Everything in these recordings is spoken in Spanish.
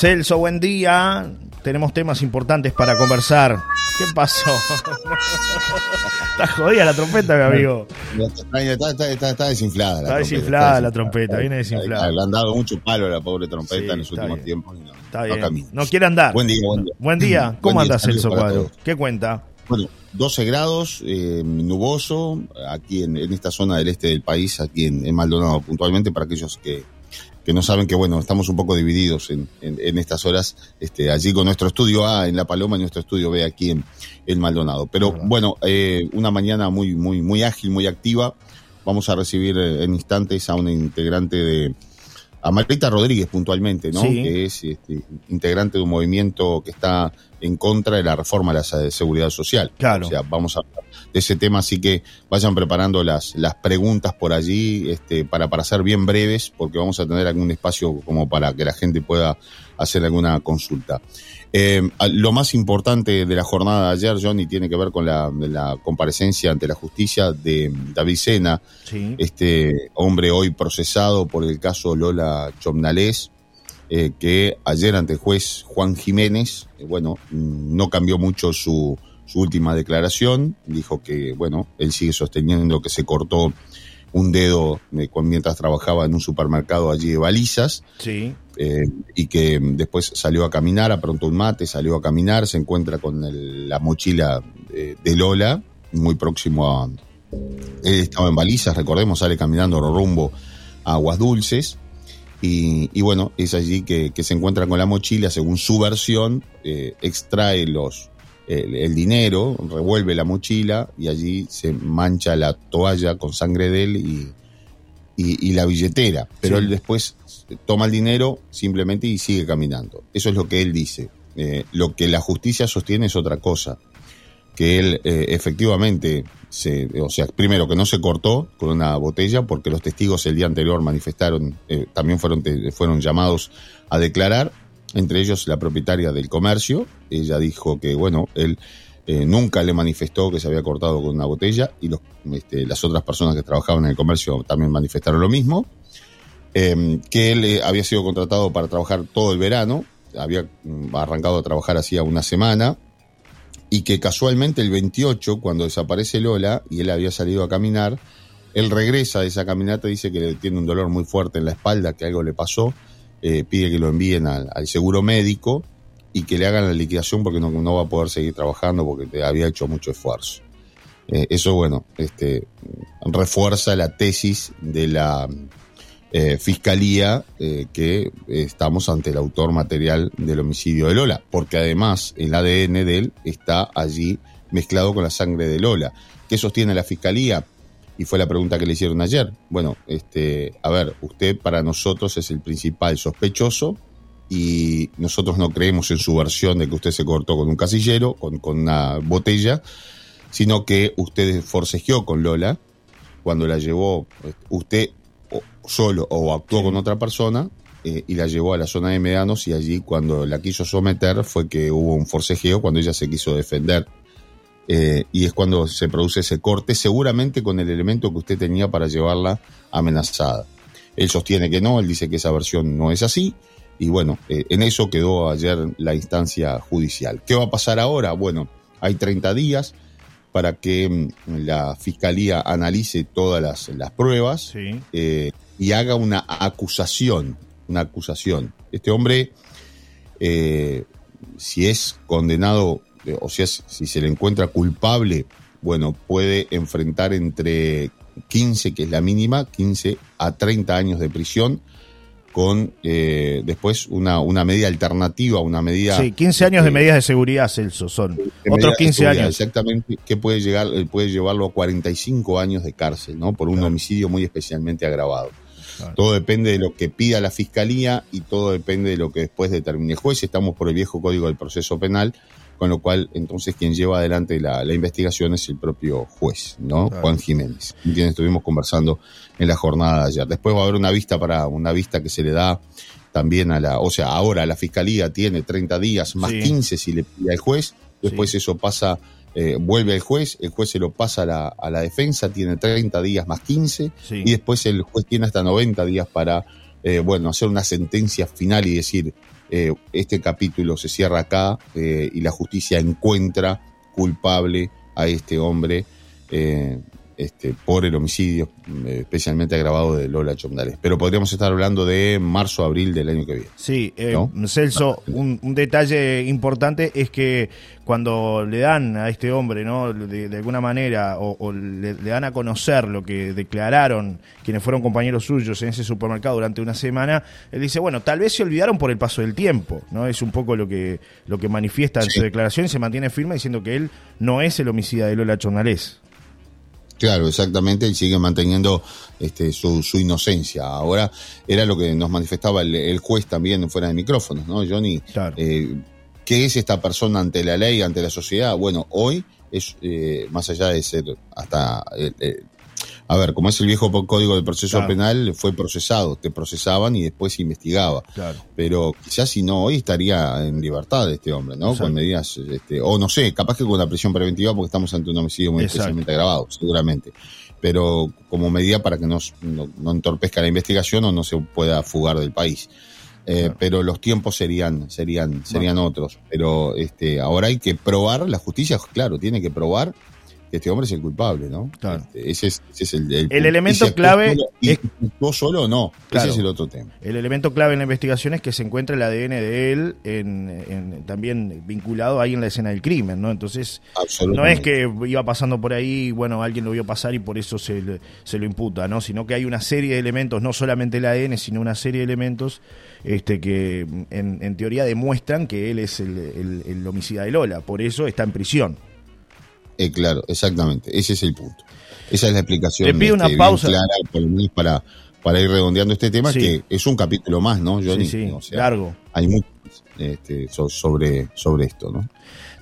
Celso, buen día. Tenemos temas importantes para conversar. ¿Qué pasó? está jodida la trompeta, mi amigo. Está, desinflada. está desinflada la trompeta, viene desinflada. Le han dado mucho palo a la pobre trompeta en los últimos tiempos. no, está bien. No, quiere andar. Buen día, buen día. Buen día. ¿Cómo anda Celso Cuadro? ¿Qué cuenta? Bueno, 12 grados, eh, nuboso, aquí en, esta zona del este del país, aquí en Maldonado, puntualmente para aquellos que que no saben que, bueno, estamos un poco divididos en, en, estas horas, este, allí con nuestro estudio A en La Paloma y nuestro estudio B aquí en el Maldonado. Pero bueno, eh, una mañana muy, muy, muy ágil, muy activa. Vamos a recibir eh, en instantes a una integrante de, a Marita Rodríguez puntualmente, ¿no? Que es este, integrante de un movimiento que está en contra de la reforma de la seguridad social. Claro. O sea, vamos a hablar de ese tema, así que vayan preparando las, las preguntas por allí este, para, para ser bien breves, porque vamos a tener algún espacio como para que la gente pueda hacer alguna consulta. Eh, lo más importante de la jornada de ayer, Johnny, tiene que ver con la, la comparecencia ante la justicia de David Sena, este hombre hoy procesado por el caso Lola Chomnalés, eh, que ayer ante el juez Juan Jiménez, eh, bueno, no cambió mucho su, su última declaración, dijo que, bueno, él sigue sosteniendo que se cortó un dedo mientras trabajaba en un supermercado allí de balizas. Sí. Eh, y que después salió a caminar, a pronto un mate, salió a caminar, se encuentra con la mochila de, Lola, muy próximo a... Él estaba en balizas, recordemos, sale caminando rumbo a Aguas Dulces. Y, bueno, es allí que, se encuentra con la mochila, según su versión, eh, extrae los, el, dinero, revuelve la mochila y allí se mancha la toalla con sangre de él y, y, la billetera. Pero él después toma el dinero simplemente y sigue caminando. Eso es lo que él dice. Eh, lo que la justicia sostiene es otra cosa. Que él eh, efectivamente, se, o sea, primero que no se cortó con una botella porque los testigos el día anterior manifestaron, eh, también fueron, fueron llamados a declarar, entre ellos la propietaria del comercio. Ella dijo que, bueno, él nunca le manifestó que se había cortado con una botella y este, las otras personas que trabajaban en el comercio también manifestaron lo mismo. Em, que él eh, había sido contratado para trabajar todo el verano, había mm, arrancado a trabajar hacía una semana, y que casualmente el 28, cuando desaparece Lola y él había salido a caminar, él regresa de esa caminata, dice que tiene un dolor muy fuerte en la espalda, que algo le pasó, eh, pide que lo envíen al, seguro médico y que le hagan la liquidación porque no, no va a poder seguir trabajando porque había hecho mucho esfuerzo. Eh, eso, bueno, este, refuerza la tesis de la eh, fiscalía eh, que estamos ante el autor material del homicidio de Lola, porque además el ADN de él está allí mezclado con la sangre de Lola. ¿Qué sostiene la fiscalía? Y fue la pregunta que le hicieron ayer. Bueno, este, a ver, usted para nosotros es el principal sospechoso y nosotros no creemos en su versión de que usted se cortó con un casillero, con, con una botella, sino que usted forcejeó con Lola cuando la llevó. Usted solo o actuó con otra persona eh, y la llevó a la zona de medianos y allí cuando la quiso someter fue que hubo un forcejeo cuando ella se quiso defender eh, y es cuando se produce ese corte seguramente con el elemento que usted tenía para llevarla amenazada. Él sostiene que no, él dice que esa versión no es así y bueno, eh, en eso quedó ayer la instancia judicial. ¿Qué va a pasar ahora? Bueno, hay 30 días para que mm, la fiscalía analice todas las, pruebas eh, y haga una acusación, una acusación. Este hombre, eh, si es condenado, o sea, si se le encuentra culpable, bueno, puede enfrentar entre 15, que es la mínima, 15 a 30 años de prisión con eh, después una, una medida alternativa, una medida... Sí, 15 años de medidas de seguridad, Celso, son otros 15 años. Exactamente, que puede, llegar, eh, puede llevarlo a 45 años de cárcel, ¿no? Por un homicidio muy especialmente agravado. Todo depende de lo que pida la fiscalía y todo depende de lo que después determine el juez. Estamos por el viejo código del proceso penal, con lo cual entonces quien lleva adelante la, investigación es el propio juez, ¿no? Juan Jiménez, quien estuvimos conversando en la jornada de ayer. Después va a haber una vista para una vista que se le da también a la, o sea, ahora la fiscalía tiene 30 días más 15 si le pide al juez, después eso pasa, eh, vuelve al juez, el juez se lo pasa a la, a la defensa, tiene 30 días más 15 y después el juez tiene hasta 90 días para eh, bueno, hacer una sentencia final y decir, eh, este capítulo se cierra acá eh, y la justicia encuentra culpable a este hombre este, por el homicidio, eh, especialmente agravado de Lola Chomdales. Pero podríamos estar hablando de marzo, abril del año que viene. Sí, eh, Celso, un, detalle importante es que cuando le dan a este hombre, ¿no? De, alguna manera, o, le, dan a conocer lo que declararon quienes fueron compañeros suyos en ese supermercado durante una semana, él dice, bueno, tal vez se olvidaron por el paso del tiempo, ¿no? Es un poco lo que, lo que manifiesta en su declaración y se mantiene firme diciendo que él no es el homicida de Lola Chomdales. Claro, exactamente, y sigue manteniendo este, su, su, inocencia. Ahora era lo que nos manifestaba el, juez también fuera de micrófonos, ¿no, Johnny? Claro. Eh, ¿Qué es esta persona ante la ley, ante la sociedad? Bueno, hoy es, eh, más allá de ser hasta eh, a ver, como es el viejo código del proceso penal, fue procesado, te procesaban y después se investigaba. Claro. Pero quizás si no, hoy estaría en libertad este hombre, ¿no? Con medidas, este, o no sé, capaz que con la prisión preventiva porque estamos ante un homicidio muy especialmente agravado, seguramente. Pero como medida para que no, no, entorpezca la investigación o no se pueda fugar del país. Eh, pero los tiempos serían serían serían otros pero este ahora hay que probar la justicia claro tiene que probar este hombre es el culpable, ¿no? Claro. Este, ese, es, ese es, el, el, elemento clave. ¿Y solo o no? ese es el otro tema. El elemento clave en la investigación es que se encuentra el ADN de él en, también vinculado ahí en la escena del crimen, ¿no? Entonces, no es que iba pasando por ahí y, bueno, alguien lo vio pasar y por eso se, se lo imputa, ¿no? Sino que hay una serie de elementos, no solamente el ADN, sino una serie de elementos este, que en, en teoría demuestran que él es el, el homicida de Lola. Por eso está en prisión. Eh, claro, exactamente. Ese es el punto. Esa es la explicación. Te pido una este, pausa. para, para ir redondeando este tema, que es un capítulo más, ¿no, Johnny? Sí, largo. Hay mucho este, sobre, sobre esto, ¿no?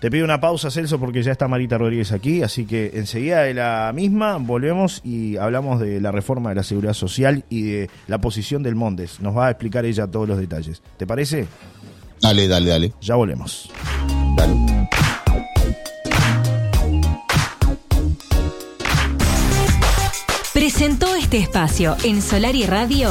Te pido una pausa, Celso, porque ya está Marita Rodríguez aquí, así que enseguida de la misma volvemos y hablamos de la reforma de la seguridad social y de la posición del Mondes. Nos va a explicar ella todos los detalles. ¿Te parece? Dale, dale, dale. Ya volvemos. Dale. Presentó este espacio en Solar y Radio.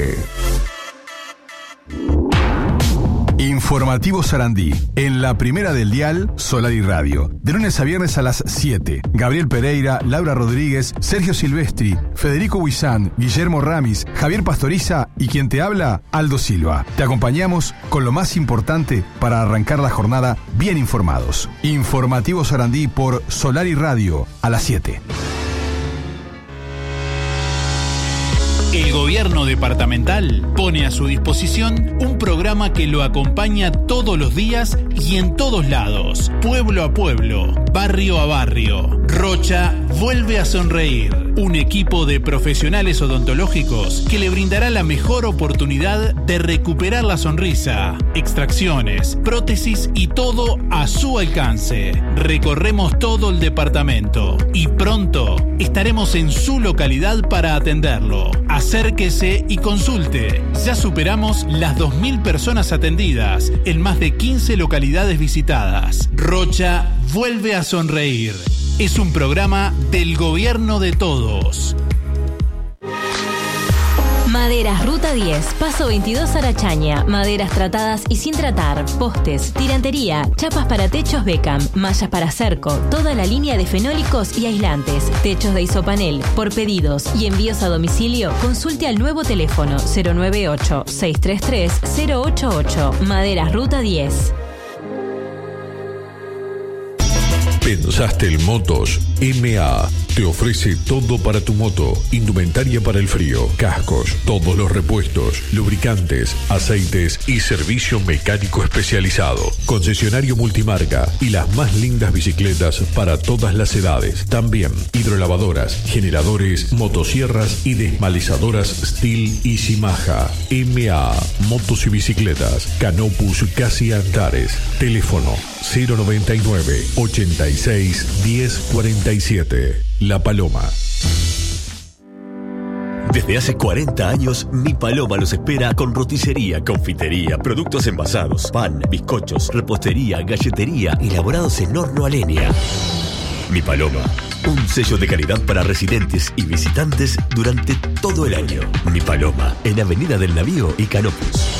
Informativo Sarandí, en la primera del dial Solar y Radio, de lunes a viernes a las 7. Gabriel Pereira, Laura Rodríguez, Sergio Silvestri, Federico Huizán, Guillermo Ramis, Javier Pastoriza y quien te habla, Aldo Silva. Te acompañamos con lo más importante para arrancar la jornada bien informados. Informativo Sarandí por Solar y Radio, a las 7. El gobierno departamental pone a su disposición un programa que lo acompaña todos los días y en todos lados, pueblo a pueblo, barrio a barrio. Rocha vuelve a sonreír, un equipo de profesionales odontológicos que le brindará la mejor oportunidad de recuperar la sonrisa, extracciones, prótesis y todo a su alcance. Recorremos todo el departamento y pronto estaremos en su localidad para atenderlo Acérquese y consulte. Ya superamos las 2.000 personas atendidas en más de 15 localidades visitadas. Rocha vuelve a sonreír. Es un programa del gobierno de todos. Maderas Ruta 10, Paso 22 Arachaña. Maderas tratadas y sin tratar. Postes, tirantería, chapas para techos Beckham, mallas para cerco, toda la línea de fenólicos y aislantes, techos de isopanel. Por pedidos y envíos a domicilio, consulte al nuevo teléfono 098-633-088. Maderas Ruta 10. Pensaste el Motos MA te ofrece todo para tu moto, indumentaria para el frío, cascos, todos los repuestos, lubricantes, aceites y servicio mecánico especializado. Concesionario multimarca y las más lindas bicicletas para todas las edades. También hidrolavadoras, generadores, motosierras y desmalizadoras Steel y Simaja. MA, motos y bicicletas. Canopus Casi Antares. Teléfono 099 86 1047. La Paloma. Desde hace 40 años, Mi Paloma los espera con roticería, confitería, productos envasados, pan, bizcochos, repostería, galletería, elaborados en horno a leña. Mi Paloma, un sello de calidad para residentes y visitantes durante todo el año. Mi Paloma, en Avenida del Navío y Canopus.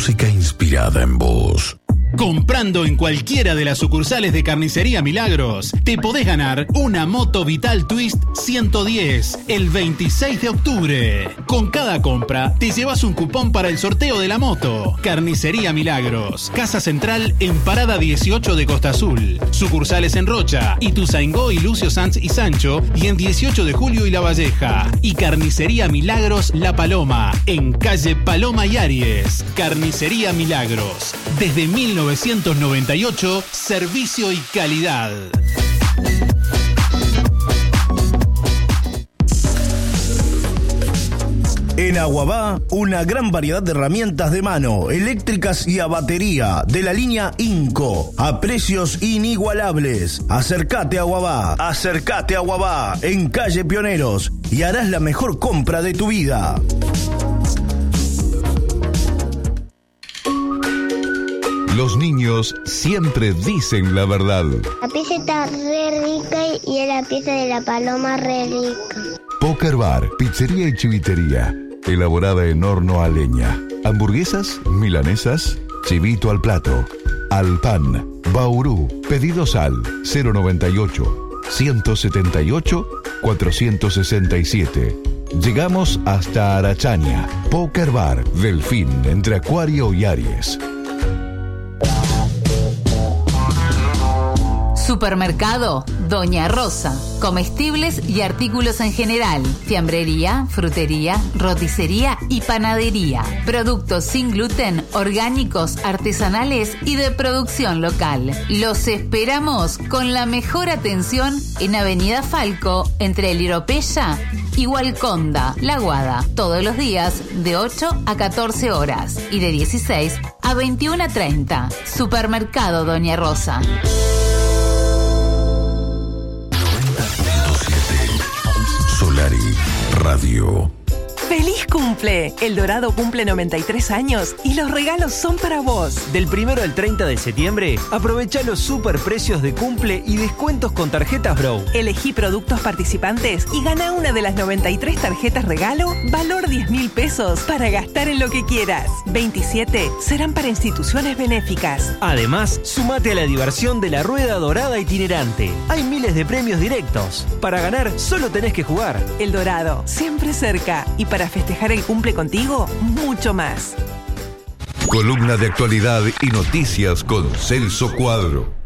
Música inspirada en voz. Comprando en cualquiera de las sucursales de Carnicería Milagros, te podés ganar una moto Vital Twist 110 el 26 de octubre. Con cada compra, te llevas un cupón para el sorteo de la moto. Carnicería Milagros, Casa Central en Parada 18 de Costa Azul. Sucursales en Rocha, Ituzaingó y Lucio Sanz y Sancho, y en 18 de Julio y La Valleja. Y Carnicería Milagros La Paloma, en calle Paloma y Aries. Carnicería Milagros, desde 1998, servicio y calidad. En Aguabá, una gran variedad de herramientas de mano, eléctricas y a batería, de la línea Inco, a precios inigualables. Acércate a Aguabá, acércate a Aguabá, en calle Pioneros, y harás la mejor compra de tu vida. Los niños siempre dicen la verdad. La pieza está re rica y la pieza de la paloma re rica. Poker Bar, pizzería y chivitería. Elaborada en horno a leña. Hamburguesas, milanesas, chivito al plato. Al pan, Bauru. Pedidos al 098 178 467. Llegamos hasta Arachaña. Poker Bar, Delfín, entre Acuario y Aries. Supermercado Doña Rosa. Comestibles y artículos en general. Fiambrería, frutería, roticería y panadería. Productos sin gluten, orgánicos, artesanales y de producción local. Los esperamos con la mejor atención en Avenida Falco, entre el Iropeya y Hualconda, La Guada. Todos los días de 8 a 14 horas y de 16 a 21 a 30. Supermercado Doña Rosa. Radio. ¡Feliz cumple! El Dorado cumple 93 años y los regalos son para vos. Del primero al 30 de septiembre, aprovecha los super precios de cumple y descuentos con tarjetas Bro. Elegí productos participantes y gana una de las 93 tarjetas regalo, valor 10 mil pesos, para gastar en lo que quieras. 27 serán para instituciones benéficas. Además, sumate a la diversión de la rueda dorada itinerante. Hay miles de premios directos. Para ganar, solo tenés que jugar. El Dorado, siempre cerca. Y para festejar el cumple contigo, mucho más. Columna de actualidad y noticias con Celso Cuadro.